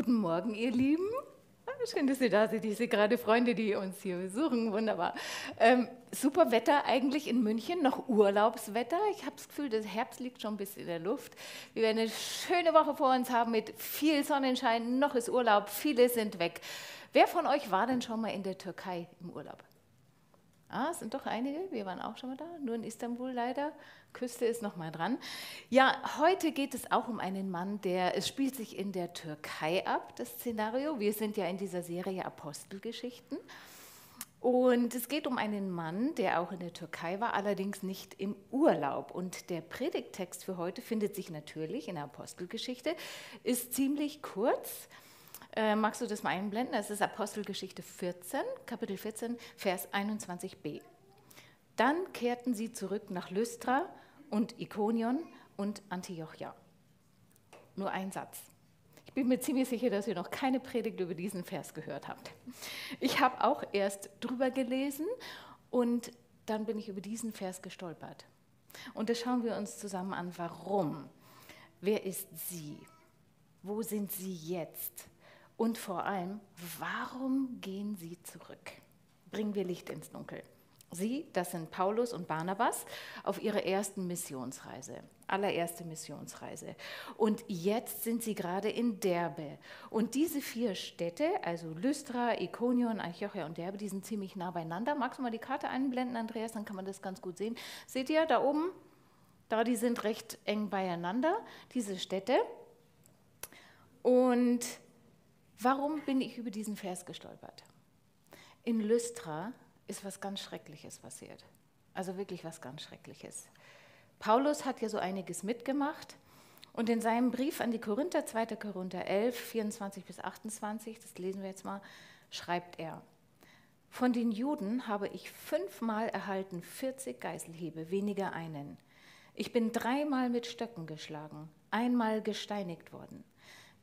Guten Morgen, ihr Lieben. Ah, schön, dass ihr da seid. Ich sehe gerade Freunde, die uns hier besuchen. Wunderbar. Ähm, super Wetter eigentlich in München, noch Urlaubswetter. Ich habe das Gefühl, der Herbst liegt schon ein bisschen in der Luft. Wir werden eine schöne Woche vor uns haben mit viel Sonnenschein. Noch ist Urlaub, viele sind weg. Wer von euch war denn schon mal in der Türkei im Urlaub? Ah, es sind doch einige. Wir waren auch schon mal da, nur in Istanbul leider. Küste ist noch mal dran. Ja, heute geht es auch um einen Mann, der es spielt sich in der Türkei ab, das Szenario. Wir sind ja in dieser Serie Apostelgeschichten. Und es geht um einen Mann, der auch in der Türkei war, allerdings nicht im Urlaub. Und der Predigttext für heute findet sich natürlich in der Apostelgeschichte, ist ziemlich kurz. Äh, magst du das mal einblenden? Das ist Apostelgeschichte 14, Kapitel 14, Vers 21b. Dann kehrten sie zurück nach Lystra und Ikonion und Antiochia. Nur ein Satz. Ich bin mir ziemlich sicher, dass ihr noch keine Predigt über diesen Vers gehört habt. Ich habe auch erst drüber gelesen und dann bin ich über diesen Vers gestolpert. Und da schauen wir uns zusammen an, warum. Wer ist sie? Wo sind sie jetzt? Und vor allem, warum gehen sie zurück? Bringen wir Licht ins Dunkel. Sie, das sind Paulus und Barnabas, auf ihrer ersten Missionsreise, allererste Missionsreise. Und jetzt sind sie gerade in Derbe. Und diese vier Städte, also Lystra, Ikonion, Antiochia und Derbe, die sind ziemlich nah beieinander. Magst du mal die Karte einblenden, Andreas, dann kann man das ganz gut sehen. Seht ihr da oben? Da, die sind recht eng beieinander, diese Städte. Und Warum bin ich über diesen Vers gestolpert? In Lystra ist was ganz Schreckliches passiert. Also wirklich was ganz Schreckliches. Paulus hat ja so einiges mitgemacht und in seinem Brief an die Korinther, 2. Korinther 11, 24 bis 28, das lesen wir jetzt mal, schreibt er, von den Juden habe ich fünfmal erhalten 40 Geißelhiebe, weniger einen. Ich bin dreimal mit Stöcken geschlagen, einmal gesteinigt worden.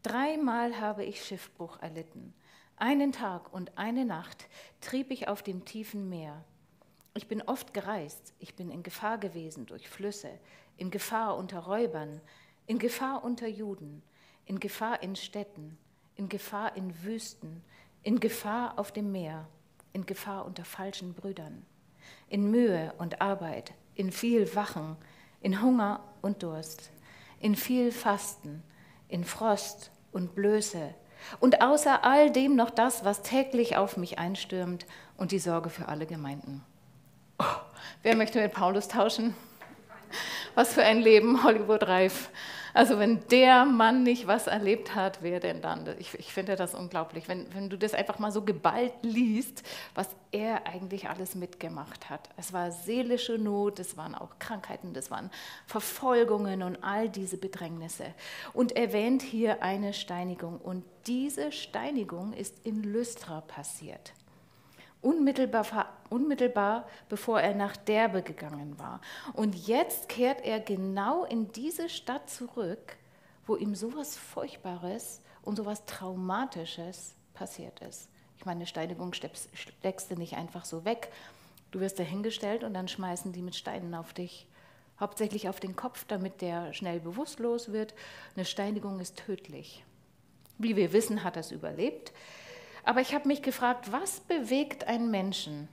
Dreimal habe ich Schiffbruch erlitten. Einen Tag und eine Nacht trieb ich auf dem tiefen Meer. Ich bin oft gereist, ich bin in Gefahr gewesen durch Flüsse, in Gefahr unter Räubern, in Gefahr unter Juden, in Gefahr in Städten, in Gefahr in Wüsten, in Gefahr auf dem Meer, in Gefahr unter falschen Brüdern, in Mühe und Arbeit, in viel Wachen, in Hunger und Durst, in viel Fasten, in Frost und Blöße und außer all dem noch das, was täglich auf mich einstürmt und die Sorge für alle Gemeinden. Oh, wer möchte mit Paulus tauschen? Was für ein Leben, Hollywood-reif. Also wenn der Mann nicht was erlebt hat, wer denn dann? Ich, ich finde das unglaublich, wenn, wenn du das einfach mal so geballt liest, was er eigentlich alles mitgemacht hat. Es war seelische Not, es waren auch Krankheiten, das waren Verfolgungen und all diese Bedrängnisse. Und erwähnt hier eine Steinigung. Und diese Steinigung ist in Lystra passiert unmittelbar, unmittelbar bevor er nach Derbe gegangen war. Und jetzt kehrt er genau in diese Stadt zurück, wo ihm sowas Furchtbares und sowas Traumatisches passiert ist. Ich meine, eine Steinigung steckst du nicht einfach so weg. Du wirst dahingestellt und dann schmeißen die mit Steinen auf dich. Hauptsächlich auf den Kopf, damit der schnell bewusstlos wird. Eine Steinigung ist tödlich. Wie wir wissen, hat er es überlebt. Aber ich habe mich gefragt, was bewegt einen Menschen,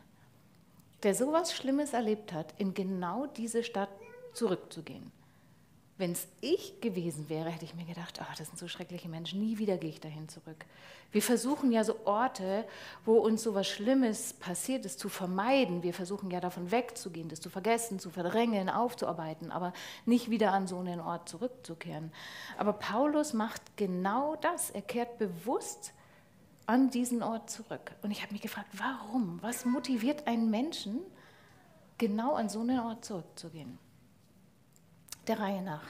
der so etwas Schlimmes erlebt hat, in genau diese Stadt zurückzugehen? Wenn es ich gewesen wäre, hätte ich mir gedacht, oh, das sind so schreckliche Menschen, nie wieder gehe ich dahin zurück. Wir versuchen ja so Orte, wo uns so etwas Schlimmes passiert ist, zu vermeiden. Wir versuchen ja davon wegzugehen, das zu vergessen, zu verdrängen, aufzuarbeiten, aber nicht wieder an so einen Ort zurückzukehren. Aber Paulus macht genau das. Er kehrt bewusst an diesen Ort zurück. Und ich habe mich gefragt, warum? Was motiviert einen Menschen, genau an so einen Ort zurückzugehen? Der Reihe nach.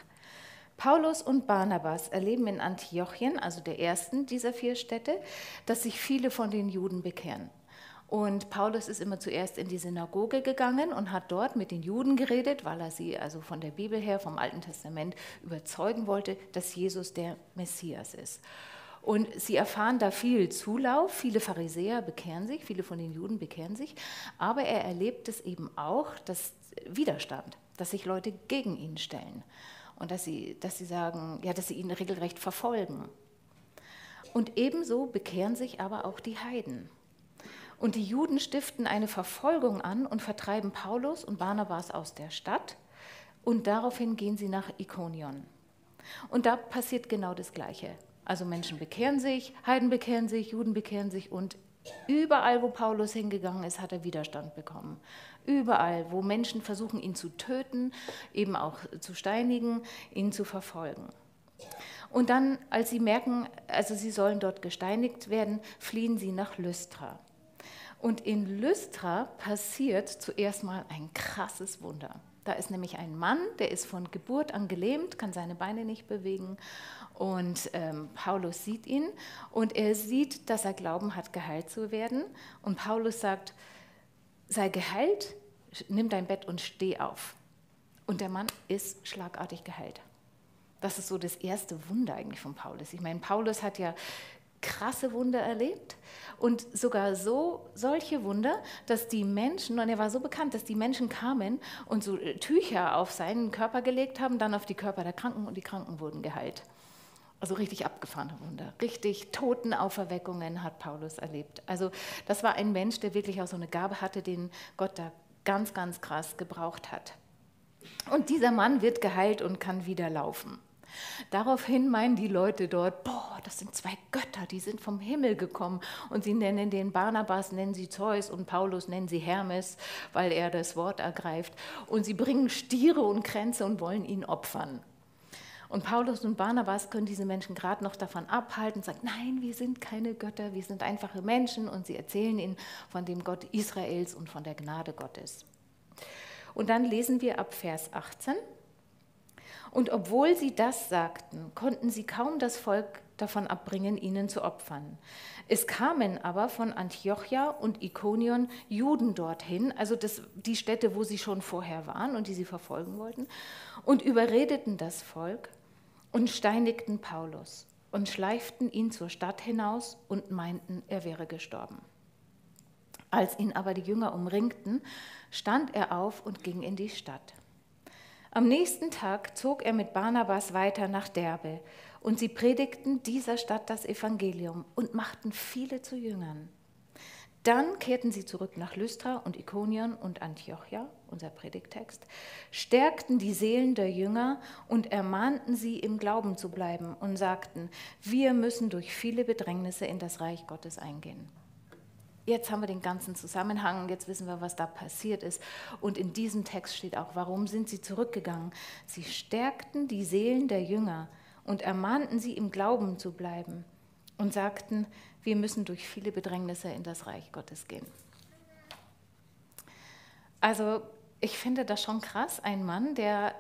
Paulus und Barnabas erleben in Antiochien, also der ersten dieser vier Städte, dass sich viele von den Juden bekehren. Und Paulus ist immer zuerst in die Synagoge gegangen und hat dort mit den Juden geredet, weil er sie also von der Bibel her, vom Alten Testament überzeugen wollte, dass Jesus der Messias ist. Und sie erfahren da viel Zulauf, viele Pharisäer bekehren sich, viele von den Juden bekehren sich, aber er erlebt es eben auch, dass Widerstand, dass sich Leute gegen ihn stellen und dass sie, dass sie sagen, ja, dass sie ihn regelrecht verfolgen. Und ebenso bekehren sich aber auch die Heiden. Und die Juden stiften eine Verfolgung an und vertreiben Paulus und Barnabas aus der Stadt. Und daraufhin gehen sie nach Ikonion. Und da passiert genau das Gleiche. Also Menschen bekehren sich, Heiden bekehren sich, Juden bekehren sich und überall, wo Paulus hingegangen ist, hat er Widerstand bekommen. Überall, wo Menschen versuchen, ihn zu töten, eben auch zu steinigen, ihn zu verfolgen. Und dann, als sie merken, also sie sollen dort gesteinigt werden, fliehen sie nach Lystra. Und in Lystra passiert zuerst mal ein krasses Wunder. Da ist nämlich ein Mann, der ist von Geburt an gelähmt, kann seine Beine nicht bewegen. Und ähm, Paulus sieht ihn und er sieht, dass er Glauben hat, geheilt zu werden. Und Paulus sagt, sei geheilt, nimm dein Bett und steh auf. Und der Mann ist schlagartig geheilt. Das ist so das erste Wunder eigentlich von Paulus. Ich meine, Paulus hat ja krasse Wunder erlebt und sogar so solche Wunder, dass die Menschen, und er war so bekannt, dass die Menschen kamen und so äh, Tücher auf seinen Körper gelegt haben, dann auf die Körper der Kranken und die Kranken wurden geheilt. Also richtig abgefahrene Wunder, richtig Totenauferweckungen hat Paulus erlebt. Also das war ein Mensch, der wirklich auch so eine Gabe hatte, den Gott da ganz, ganz krass gebraucht hat. Und dieser Mann wird geheilt und kann wieder laufen. Daraufhin meinen die Leute dort, boah, das sind zwei Götter, die sind vom Himmel gekommen. Und sie nennen den Barnabas, nennen sie Zeus und Paulus nennen sie Hermes, weil er das Wort ergreift. Und sie bringen Stiere und Kränze und wollen ihn opfern. Und Paulus und Barnabas können diese Menschen gerade noch davon abhalten, sagen, nein, wir sind keine Götter, wir sind einfache Menschen. Und sie erzählen ihnen von dem Gott Israels und von der Gnade Gottes. Und dann lesen wir ab Vers 18. Und obwohl sie das sagten, konnten sie kaum das Volk davon abbringen, ihnen zu opfern. Es kamen aber von Antiochia und Ikonion Juden dorthin, also das, die Städte, wo sie schon vorher waren und die sie verfolgen wollten, und überredeten das Volk und steinigten Paulus und schleiften ihn zur Stadt hinaus und meinten, er wäre gestorben. Als ihn aber die Jünger umringten, stand er auf und ging in die Stadt. Am nächsten Tag zog er mit Barnabas weiter nach Derbe und sie predigten dieser Stadt das Evangelium und machten viele zu Jüngern. Dann kehrten sie zurück nach Lystra und Ikonion und Antiochia, unser Predigtext, stärkten die Seelen der Jünger und ermahnten sie, im Glauben zu bleiben und sagten, wir müssen durch viele Bedrängnisse in das Reich Gottes eingehen. Jetzt haben wir den ganzen Zusammenhang, jetzt wissen wir, was da passiert ist. Und in diesem Text steht auch, warum sind sie zurückgegangen? Sie stärkten die Seelen der Jünger und ermahnten sie, im Glauben zu bleiben und sagten, wir müssen durch viele Bedrängnisse in das Reich Gottes gehen. Also ich finde das schon krass, ein Mann, der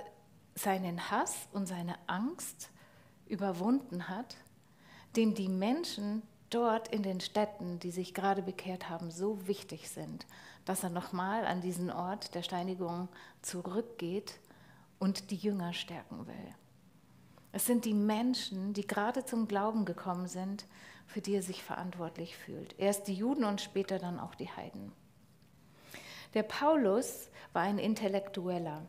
seinen Hass und seine Angst überwunden hat, dem die Menschen dort in den Städten, die sich gerade bekehrt haben, so wichtig sind, dass er nochmal an diesen Ort der Steinigung zurückgeht und die Jünger stärken will. Es sind die Menschen, die gerade zum Glauben gekommen sind, für die er sich verantwortlich fühlt. Erst die Juden und später dann auch die Heiden. Der Paulus war ein Intellektueller.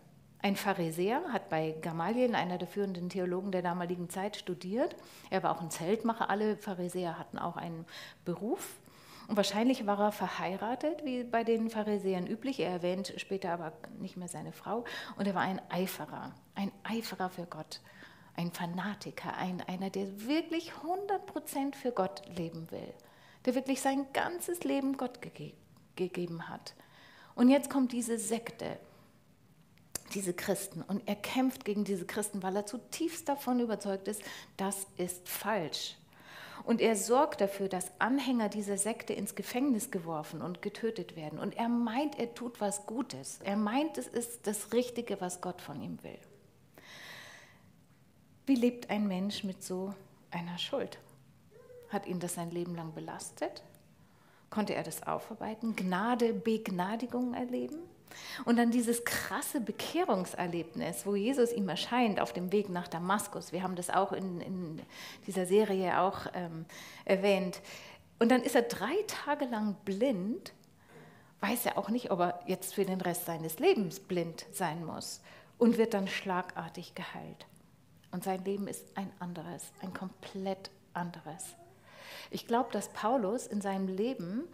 Ein Pharisäer hat bei Gamaliel, einer der führenden Theologen der damaligen Zeit, studiert. Er war auch ein Zeltmacher. Alle Pharisäer hatten auch einen Beruf. Und wahrscheinlich war er verheiratet, wie bei den Pharisäern üblich. Er erwähnt später aber nicht mehr seine Frau. Und er war ein Eiferer, ein Eiferer für Gott, ein Fanatiker, ein, einer, der wirklich 100% für Gott leben will, der wirklich sein ganzes Leben Gott gege gegeben hat. Und jetzt kommt diese Sekte diese Christen. Und er kämpft gegen diese Christen, weil er zutiefst davon überzeugt ist, das ist falsch. Und er sorgt dafür, dass Anhänger dieser Sekte ins Gefängnis geworfen und getötet werden. Und er meint, er tut was Gutes. Er meint, es ist das Richtige, was Gott von ihm will. Wie lebt ein Mensch mit so einer Schuld? Hat ihn das sein Leben lang belastet? Konnte er das aufarbeiten? Gnade, Begnadigung erleben? Und dann dieses krasse Bekehrungserlebnis, wo Jesus ihm erscheint auf dem Weg nach Damaskus. Wir haben das auch in, in dieser Serie auch ähm, erwähnt. Und dann ist er drei Tage lang blind, weiß er auch nicht, ob er jetzt für den Rest seines Lebens blind sein muss und wird dann schlagartig geheilt. Und sein Leben ist ein anderes, ein komplett anderes. Ich glaube, dass Paulus in seinem Leben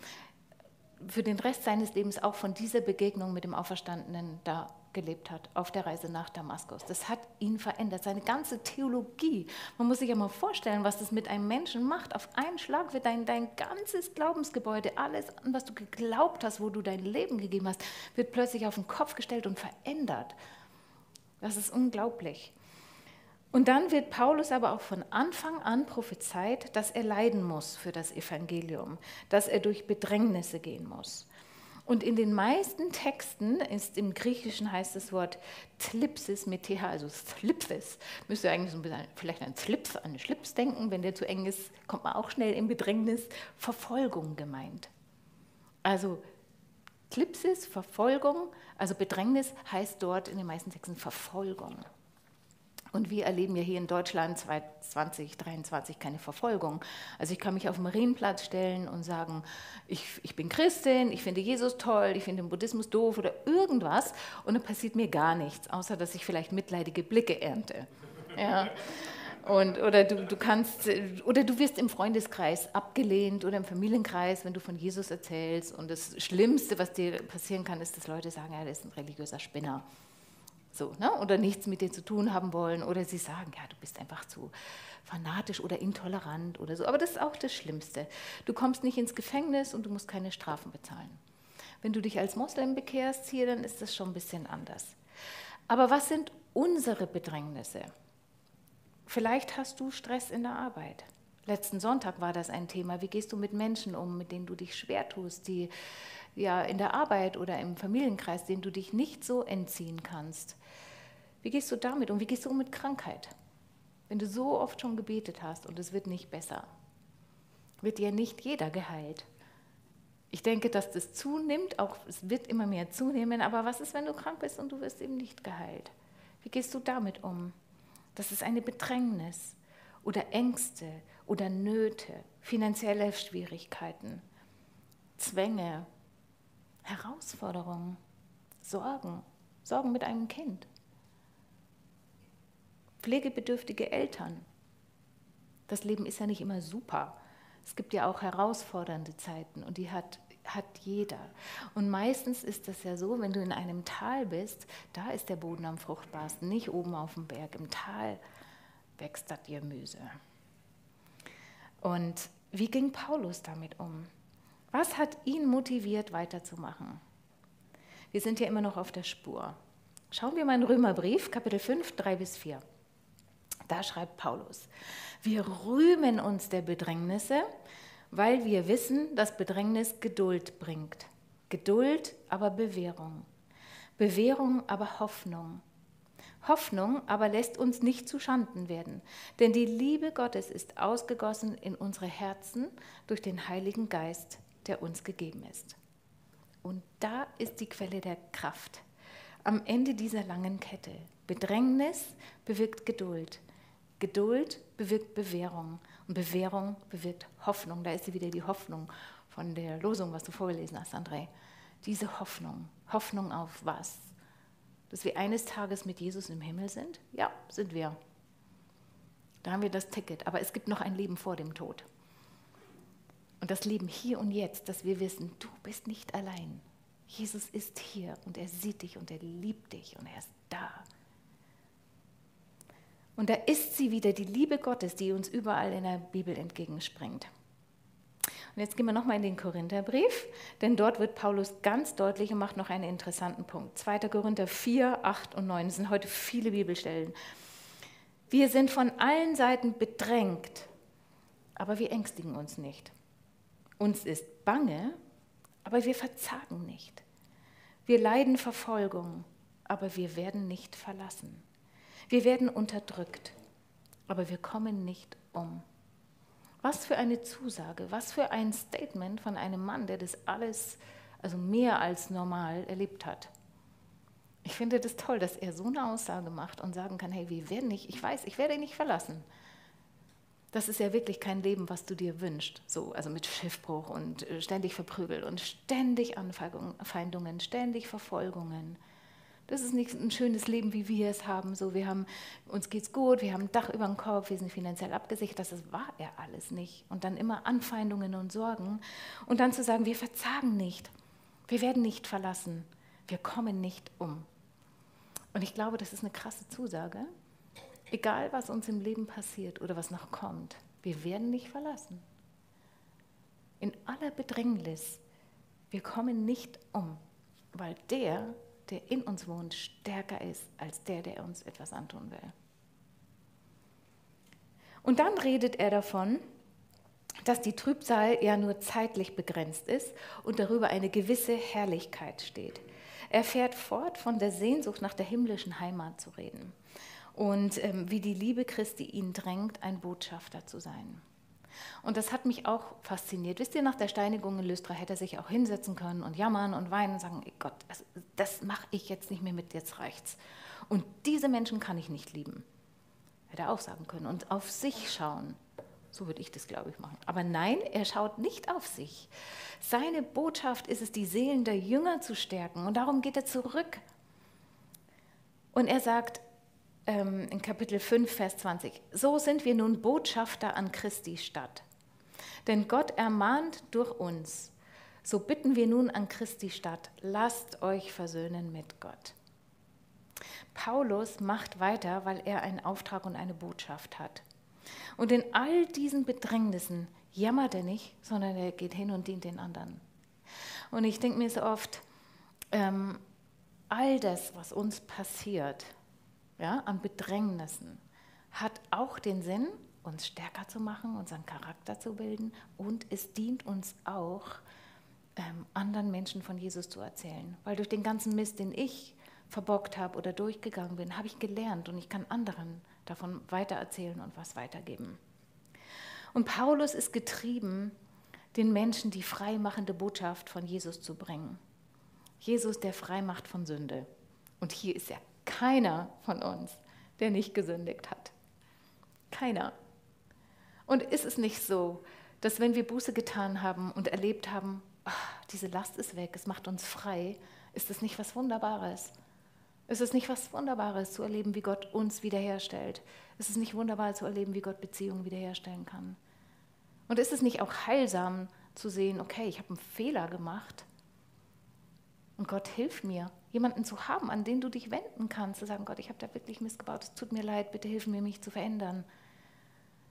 für den Rest seines Lebens auch von dieser Begegnung mit dem Auferstandenen da gelebt hat auf der Reise nach Damaskus. Das hat ihn verändert, seine ganze Theologie. Man muss sich ja mal vorstellen, was das mit einem Menschen macht. Auf einen Schlag wird dein, dein ganzes Glaubensgebäude, alles, was du geglaubt hast, wo du dein Leben gegeben hast, wird plötzlich auf den Kopf gestellt und verändert. Das ist unglaublich. Und dann wird Paulus aber auch von Anfang an prophezeit, dass er leiden muss für das Evangelium, dass er durch Bedrängnisse gehen muss. Und in den meisten Texten ist im Griechischen heißt das Wort Tlipsis mit TH, also Slipsis. Müsst ihr eigentlich so ein bisschen, vielleicht an Slips, an Schlips denken. Wenn der zu eng ist, kommt man auch schnell in Bedrängnis. Verfolgung gemeint. Also Tlipsis, Verfolgung, also Bedrängnis heißt dort in den meisten Texten Verfolgung. Und wir erleben ja hier in Deutschland 2023 keine Verfolgung. Also ich kann mich auf den Marienplatz stellen und sagen, ich, ich bin Christin, ich finde Jesus toll, ich finde den Buddhismus doof oder irgendwas und dann passiert mir gar nichts, außer dass ich vielleicht mitleidige Blicke ernte. Ja. Und, oder du, du kannst, oder du wirst im Freundeskreis abgelehnt oder im Familienkreis, wenn du von Jesus erzählst. Und das Schlimmste, was dir passieren kann, ist, dass Leute sagen, ja, ist ein religiöser Spinner so, ne? oder nichts mit dir zu tun haben wollen oder sie sagen, ja, du bist einfach zu fanatisch oder intolerant oder so. Aber das ist auch das Schlimmste. Du kommst nicht ins Gefängnis und du musst keine Strafen bezahlen. Wenn du dich als Moslem bekehrst hier, dann ist das schon ein bisschen anders. Aber was sind unsere Bedrängnisse? Vielleicht hast du Stress in der Arbeit. Letzten Sonntag war das ein Thema. Wie gehst du mit Menschen um, mit denen du dich schwer tust, die ja in der Arbeit oder im Familienkreis, denen du dich nicht so entziehen kannst? Wie gehst du damit um? Wie gehst du um mit Krankheit? Wenn du so oft schon gebetet hast und es wird nicht besser, wird dir nicht jeder geheilt. Ich denke, dass das zunimmt, auch es wird immer mehr zunehmen, aber was ist, wenn du krank bist und du wirst eben nicht geheilt? Wie gehst du damit um? Das ist eine Bedrängnis oder Ängste oder Nöte, finanzielle Schwierigkeiten, Zwänge, Herausforderungen, Sorgen, Sorgen mit einem Kind pflegebedürftige Eltern. Das Leben ist ja nicht immer super. Es gibt ja auch herausfordernde Zeiten und die hat, hat jeder. Und meistens ist das ja so, wenn du in einem Tal bist, da ist der Boden am fruchtbarsten, nicht oben auf dem Berg. Im Tal wächst das Gemüse. Und wie ging Paulus damit um? Was hat ihn motiviert, weiterzumachen? Wir sind ja immer noch auf der Spur. Schauen wir mal in Römerbrief, Kapitel 5, 3 bis 4. Da schreibt Paulus, wir rühmen uns der Bedrängnisse, weil wir wissen, dass Bedrängnis Geduld bringt. Geduld aber Bewährung. Bewährung aber Hoffnung. Hoffnung aber lässt uns nicht zu Schanden werden, denn die Liebe Gottes ist ausgegossen in unsere Herzen durch den Heiligen Geist, der uns gegeben ist. Und da ist die Quelle der Kraft. Am Ende dieser langen Kette. Bedrängnis bewirkt Geduld. Geduld bewirkt Bewährung und Bewährung bewirkt Hoffnung. Da ist sie wieder die Hoffnung von der Losung, was du vorgelesen hast, André. Diese Hoffnung. Hoffnung auf was? Dass wir eines Tages mit Jesus im Himmel sind? Ja, sind wir. Da haben wir das Ticket. Aber es gibt noch ein Leben vor dem Tod. Und das Leben hier und jetzt, dass wir wissen, du bist nicht allein. Jesus ist hier und er sieht dich und er liebt dich und er ist da. Und da ist sie wieder, die Liebe Gottes, die uns überall in der Bibel entgegenspringt. Und jetzt gehen wir nochmal in den Korintherbrief, denn dort wird Paulus ganz deutlich und macht noch einen interessanten Punkt. 2. Korinther 4, 8 und 9 das sind heute viele Bibelstellen. Wir sind von allen Seiten bedrängt, aber wir ängstigen uns nicht. Uns ist bange, aber wir verzagen nicht. Wir leiden Verfolgung, aber wir werden nicht verlassen. Wir werden unterdrückt, aber wir kommen nicht um. Was für eine Zusage, was für ein Statement von einem Mann, der das alles, also mehr als normal erlebt hat. Ich finde das toll, dass er so eine Aussage macht und sagen kann, hey, wir werden nicht, ich weiß, ich werde ihn nicht verlassen. Das ist ja wirklich kein Leben, was du dir wünschst. So, also mit Schiffbruch und äh, ständig verprügelt und ständig Anfeindungen, ständig Verfolgungen. Das ist nicht ein schönes Leben, wie wir es haben. So, wir haben, uns geht's gut, wir haben ein Dach über dem Kopf, wir sind finanziell abgesichert. Das war er alles nicht. Und dann immer Anfeindungen und Sorgen. Und dann zu sagen, wir verzagen nicht. Wir werden nicht verlassen. Wir kommen nicht um. Und ich glaube, das ist eine krasse Zusage. Egal, was uns im Leben passiert oder was noch kommt, wir werden nicht verlassen. In aller Bedrängnis, wir kommen nicht um, weil der, der in uns wohnt, stärker ist als der, der uns etwas antun will. Und dann redet er davon, dass die Trübsal ja nur zeitlich begrenzt ist und darüber eine gewisse Herrlichkeit steht. Er fährt fort, von der Sehnsucht nach der himmlischen Heimat zu reden und ähm, wie die Liebe Christi ihn drängt, ein Botschafter zu sein. Und das hat mich auch fasziniert. Wisst ihr, nach der Steinigung in Lystra hätte er sich auch hinsetzen können und jammern und weinen und sagen, Gott, das, das mache ich jetzt nicht mehr mit, jetzt reicht's. Und diese Menschen kann ich nicht lieben. Hätte er auch sagen können. Und auf sich schauen. So würde ich das, glaube ich, machen. Aber nein, er schaut nicht auf sich. Seine Botschaft ist es, die Seelen der Jünger zu stärken. Und darum geht er zurück. Und er sagt, ähm, in Kapitel 5, Vers 20. So sind wir nun Botschafter an Christi Stadt. Denn Gott ermahnt durch uns. So bitten wir nun an Christi Stadt, lasst euch versöhnen mit Gott. Paulus macht weiter, weil er einen Auftrag und eine Botschaft hat. Und in all diesen Bedrängnissen jammert er nicht, sondern er geht hin und dient den anderen. Und ich denke mir so oft, ähm, all das, was uns passiert, ja, an Bedrängnissen, hat auch den Sinn, uns stärker zu machen, unseren Charakter zu bilden und es dient uns auch, ähm, anderen Menschen von Jesus zu erzählen. Weil durch den ganzen Mist, den ich verbockt habe oder durchgegangen bin, habe ich gelernt und ich kann anderen davon weitererzählen und was weitergeben. Und Paulus ist getrieben, den Menschen die freimachende Botschaft von Jesus zu bringen. Jesus, der frei macht von Sünde. Und hier ist ja keiner von uns, der nicht gesündigt hat. Keiner. Und ist es nicht so, dass wenn wir Buße getan haben und erlebt haben, ach, diese Last ist weg, es macht uns frei, ist es nicht was Wunderbares? Ist es nicht was Wunderbares zu erleben, wie Gott uns wiederherstellt? Ist es nicht wunderbar zu erleben, wie Gott Beziehungen wiederherstellen kann? Und ist es nicht auch heilsam zu sehen, okay, ich habe einen Fehler gemacht und Gott hilft mir, jemanden zu haben, an den du dich wenden kannst, zu sagen, Gott, ich habe da wirklich missgebaut, es tut mir leid, bitte hilf mir, mich zu verändern.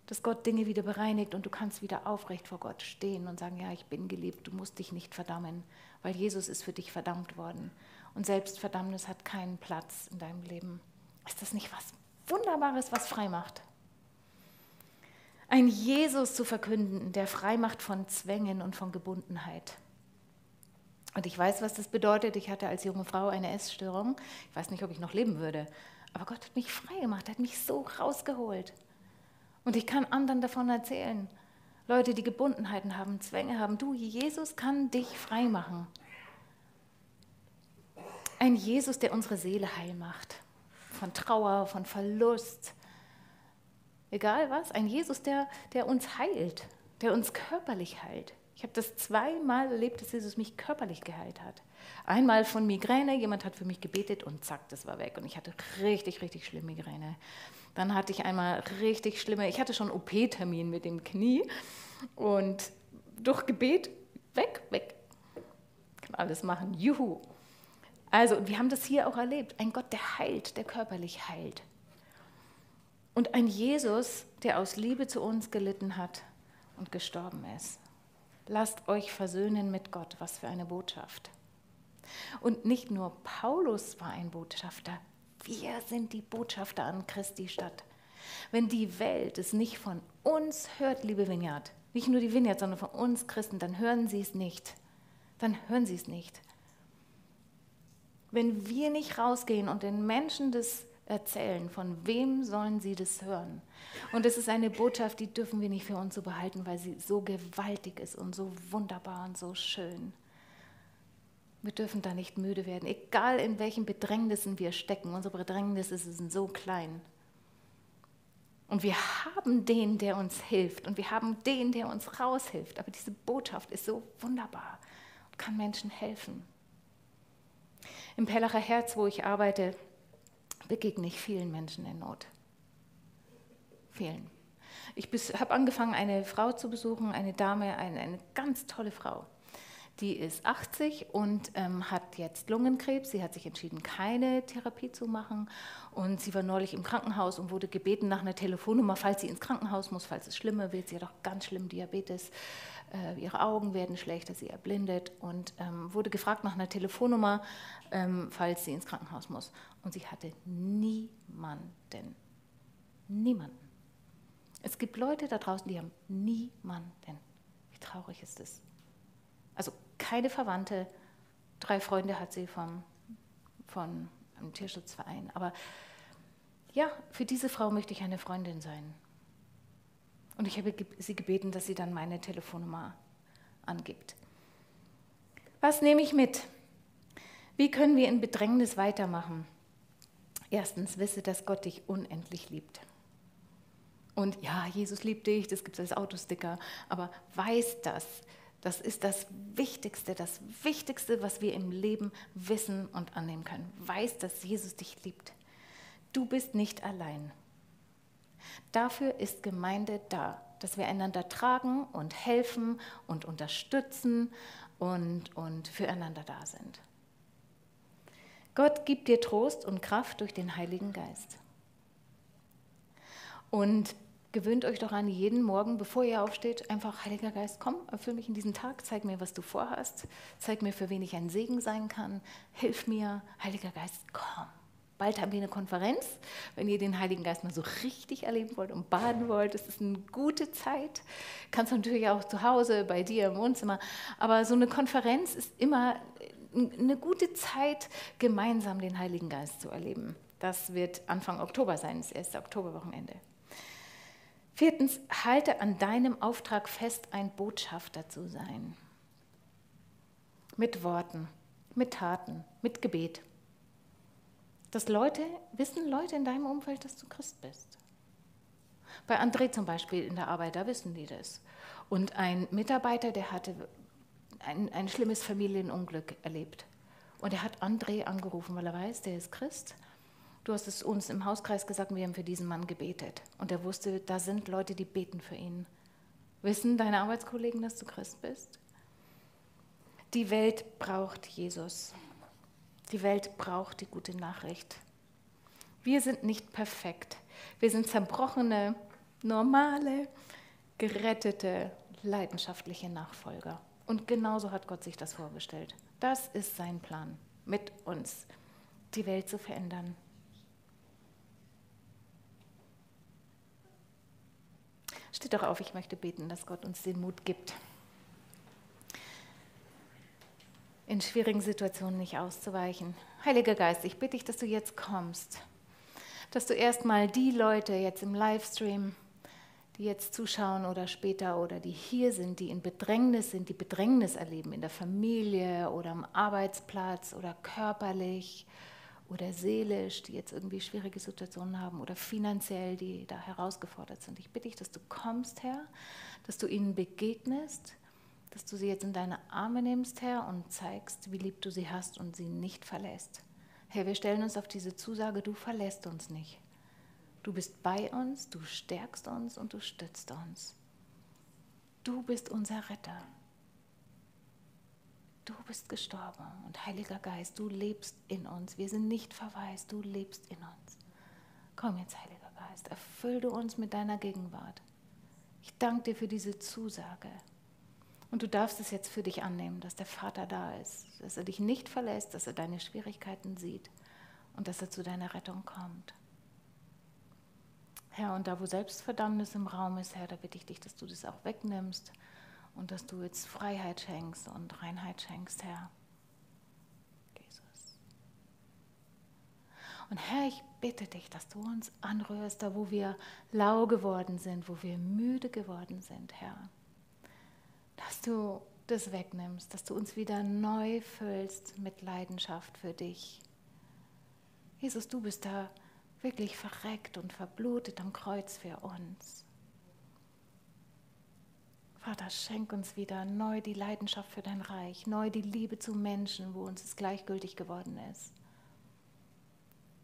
Dass Gott Dinge wieder bereinigt und du kannst wieder aufrecht vor Gott stehen und sagen, ja, ich bin geliebt, du musst dich nicht verdammen, weil Jesus ist für dich verdammt worden. Und Selbstverdammnis hat keinen Platz in deinem Leben. Ist das nicht was Wunderbares, was frei macht? Ein Jesus zu verkünden, der frei macht von Zwängen und von Gebundenheit. Und ich weiß, was das bedeutet. Ich hatte als junge Frau eine Essstörung. Ich weiß nicht, ob ich noch leben würde. Aber Gott hat mich frei gemacht, hat mich so rausgeholt. Und ich kann anderen davon erzählen. Leute, die Gebundenheiten haben, Zwänge haben. Du, Jesus kann dich frei machen. Ein Jesus, der unsere Seele heil macht. Von Trauer, von Verlust. Egal was. Ein Jesus, der, der uns heilt, der uns körperlich heilt. Ich habe das zweimal erlebt, dass Jesus mich körperlich geheilt hat. Einmal von Migräne, jemand hat für mich gebetet und zack, das war weg. Und ich hatte richtig, richtig schlimme Migräne. Dann hatte ich einmal richtig schlimme, ich hatte schon OP-Termin mit dem Knie und durch Gebet weg, weg. Kann alles machen, juhu. Also, wir haben das hier auch erlebt. Ein Gott, der heilt, der körperlich heilt. Und ein Jesus, der aus Liebe zu uns gelitten hat und gestorben ist. Lasst euch versöhnen mit Gott. Was für eine Botschaft. Und nicht nur Paulus war ein Botschafter, wir sind die Botschafter an Christi Stadt. Wenn die Welt es nicht von uns hört, liebe Vineyard, nicht nur die Vineyard, sondern von uns Christen, dann hören sie es nicht. Dann hören sie es nicht. Wenn wir nicht rausgehen und den Menschen das erzählen, von wem sollen sie das hören? Und es ist eine Botschaft, die dürfen wir nicht für uns so behalten, weil sie so gewaltig ist und so wunderbar und so schön. Wir dürfen da nicht müde werden, egal in welchen Bedrängnissen wir stecken. Unsere Bedrängnisse sind so klein. Und wir haben den, der uns hilft. Und wir haben den, der uns raushilft. Aber diese Botschaft ist so wunderbar und kann Menschen helfen. Im Pellacher Herz, wo ich arbeite, begegne ich vielen Menschen in Not. Vielen. Ich habe angefangen, eine Frau zu besuchen, eine Dame, eine, eine ganz tolle Frau. Die ist 80 und ähm, hat jetzt Lungenkrebs. Sie hat sich entschieden, keine Therapie zu machen. Und sie war neulich im Krankenhaus und wurde gebeten nach einer Telefonnummer, falls sie ins Krankenhaus muss, falls es schlimmer wird. Sie hat auch ganz schlimm Diabetes. Äh, ihre Augen werden schlechter, sie erblindet. Und ähm, wurde gefragt nach einer Telefonnummer, ähm, falls sie ins Krankenhaus muss. Und sie hatte niemanden. Niemanden. Es gibt Leute da draußen, die haben niemanden. Wie traurig ist es? Also keine Verwandte, drei Freunde hat sie vom, von einem Tierschutzverein. Aber ja, für diese Frau möchte ich eine Freundin sein. Und ich habe sie gebeten, dass sie dann meine Telefonnummer angibt. Was nehme ich mit? Wie können wir in Bedrängnis weitermachen? Erstens, wisse, dass Gott dich unendlich liebt. Und ja, Jesus liebt dich, das gibt es als Autosticker, aber weiß das, das ist das Wichtigste, das Wichtigste, was wir im Leben wissen und annehmen können. Weiß, dass Jesus dich liebt. Du bist nicht allein. Dafür ist Gemeinde da, dass wir einander tragen und helfen und unterstützen und, und füreinander da sind. Gott gibt dir Trost und Kraft durch den Heiligen Geist. Und gewöhnt euch doch an, jeden Morgen, bevor ihr aufsteht, einfach, Heiliger Geist, komm, erfüll mich in diesen Tag, zeig mir, was du vorhast, zeig mir, für wen ich ein Segen sein kann, hilf mir, Heiliger Geist, komm. Bald haben wir eine Konferenz, wenn ihr den Heiligen Geist mal so richtig erleben wollt und baden wollt. Das ist eine gute Zeit. Kannst du natürlich auch zu Hause, bei dir im Wohnzimmer. Aber so eine Konferenz ist immer eine gute Zeit, gemeinsam den Heiligen Geist zu erleben. Das wird Anfang Oktober sein, das erste Oktoberwochenende. Viertens, halte an deinem Auftrag fest, ein Botschafter zu sein. Mit Worten, mit Taten, mit Gebet. Dass Leute, wissen Leute in deinem Umfeld, dass du Christ bist. Bei André zum Beispiel in der Arbeit, da wissen die das. Und ein Mitarbeiter, der hatte ein, ein schlimmes Familienunglück erlebt. Und er hat André angerufen, weil er weiß, der ist Christ. Du hast es uns im Hauskreis gesagt, wir haben für diesen Mann gebetet. Und er wusste, da sind Leute, die beten für ihn. Wissen deine Arbeitskollegen, dass du Christ bist? Die Welt braucht Jesus. Die Welt braucht die gute Nachricht. Wir sind nicht perfekt. Wir sind zerbrochene, normale, gerettete, leidenschaftliche Nachfolger. Und genauso hat Gott sich das vorgestellt. Das ist sein Plan, mit uns die Welt zu verändern. Steht doch auf, ich möchte beten, dass Gott uns den Mut gibt, in schwierigen Situationen nicht auszuweichen. Heiliger Geist, ich bitte dich, dass du jetzt kommst, dass du erstmal die Leute jetzt im Livestream, die jetzt zuschauen oder später oder die hier sind, die in Bedrängnis sind, die Bedrängnis erleben in der Familie oder am Arbeitsplatz oder körperlich oder seelisch, die jetzt irgendwie schwierige Situationen haben oder finanziell, die da herausgefordert sind. Ich bitte dich, dass du kommst, Herr, dass du ihnen begegnest, dass du sie jetzt in deine Arme nimmst, Herr, und zeigst, wie lieb du sie hast und sie nicht verlässt. Herr, wir stellen uns auf diese Zusage, du verlässt uns nicht. Du bist bei uns, du stärkst uns und du stützt uns. Du bist unser Retter. Du bist gestorben und Heiliger Geist, du lebst in uns. Wir sind nicht verwaist, du lebst in uns. Komm jetzt, Heiliger Geist, erfüll du uns mit deiner Gegenwart. Ich danke dir für diese Zusage. Und du darfst es jetzt für dich annehmen, dass der Vater da ist, dass er dich nicht verlässt, dass er deine Schwierigkeiten sieht und dass er zu deiner Rettung kommt. Herr, und da wo Selbstverdammnis im Raum ist, Herr, da bitte ich dich, dass du das auch wegnimmst und dass du jetzt Freiheit schenkst und Reinheit schenkst, Herr. Jesus. Und Herr, ich bitte dich, dass du uns anrührst, da wo wir lau geworden sind, wo wir müde geworden sind, Herr. Dass du das wegnimmst, dass du uns wieder neu füllst mit Leidenschaft für dich. Jesus, du bist da wirklich verreckt und verblutet am Kreuz für uns. Vater, schenk uns wieder neu die Leidenschaft für dein Reich, neu die Liebe zu Menschen, wo uns es gleichgültig geworden ist.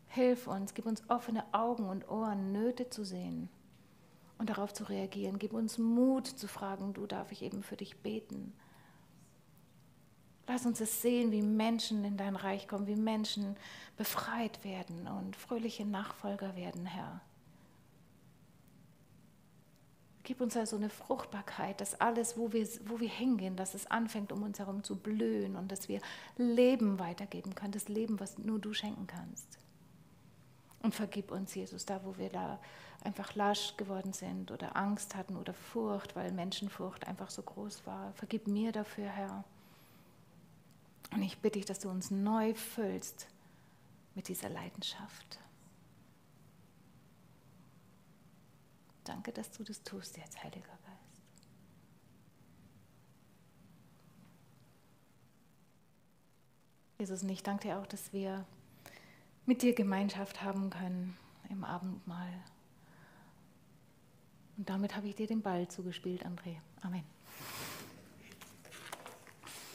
Hilf uns, gib uns offene Augen und Ohren, Nöte zu sehen und darauf zu reagieren. Gib uns Mut zu fragen, du darf ich eben für dich beten. Lass uns es sehen, wie Menschen in dein Reich kommen, wie Menschen befreit werden und fröhliche Nachfolger werden, Herr. Gib uns also eine Fruchtbarkeit, dass alles, wo wir, wo wir hingehen, dass es anfängt, um uns herum zu blühen und dass wir Leben weitergeben können, das Leben, was nur du schenken kannst. Und vergib uns, Jesus, da, wo wir da einfach lasch geworden sind oder Angst hatten oder Furcht, weil Menschenfurcht einfach so groß war. Vergib mir dafür, Herr. Und ich bitte dich, dass du uns neu füllst mit dieser Leidenschaft. Danke, dass du das tust jetzt, Heiliger Geist. Jesus, und ich danke dir auch, dass wir mit dir Gemeinschaft haben können im Abendmahl. Und damit habe ich dir den Ball zugespielt, André. Amen.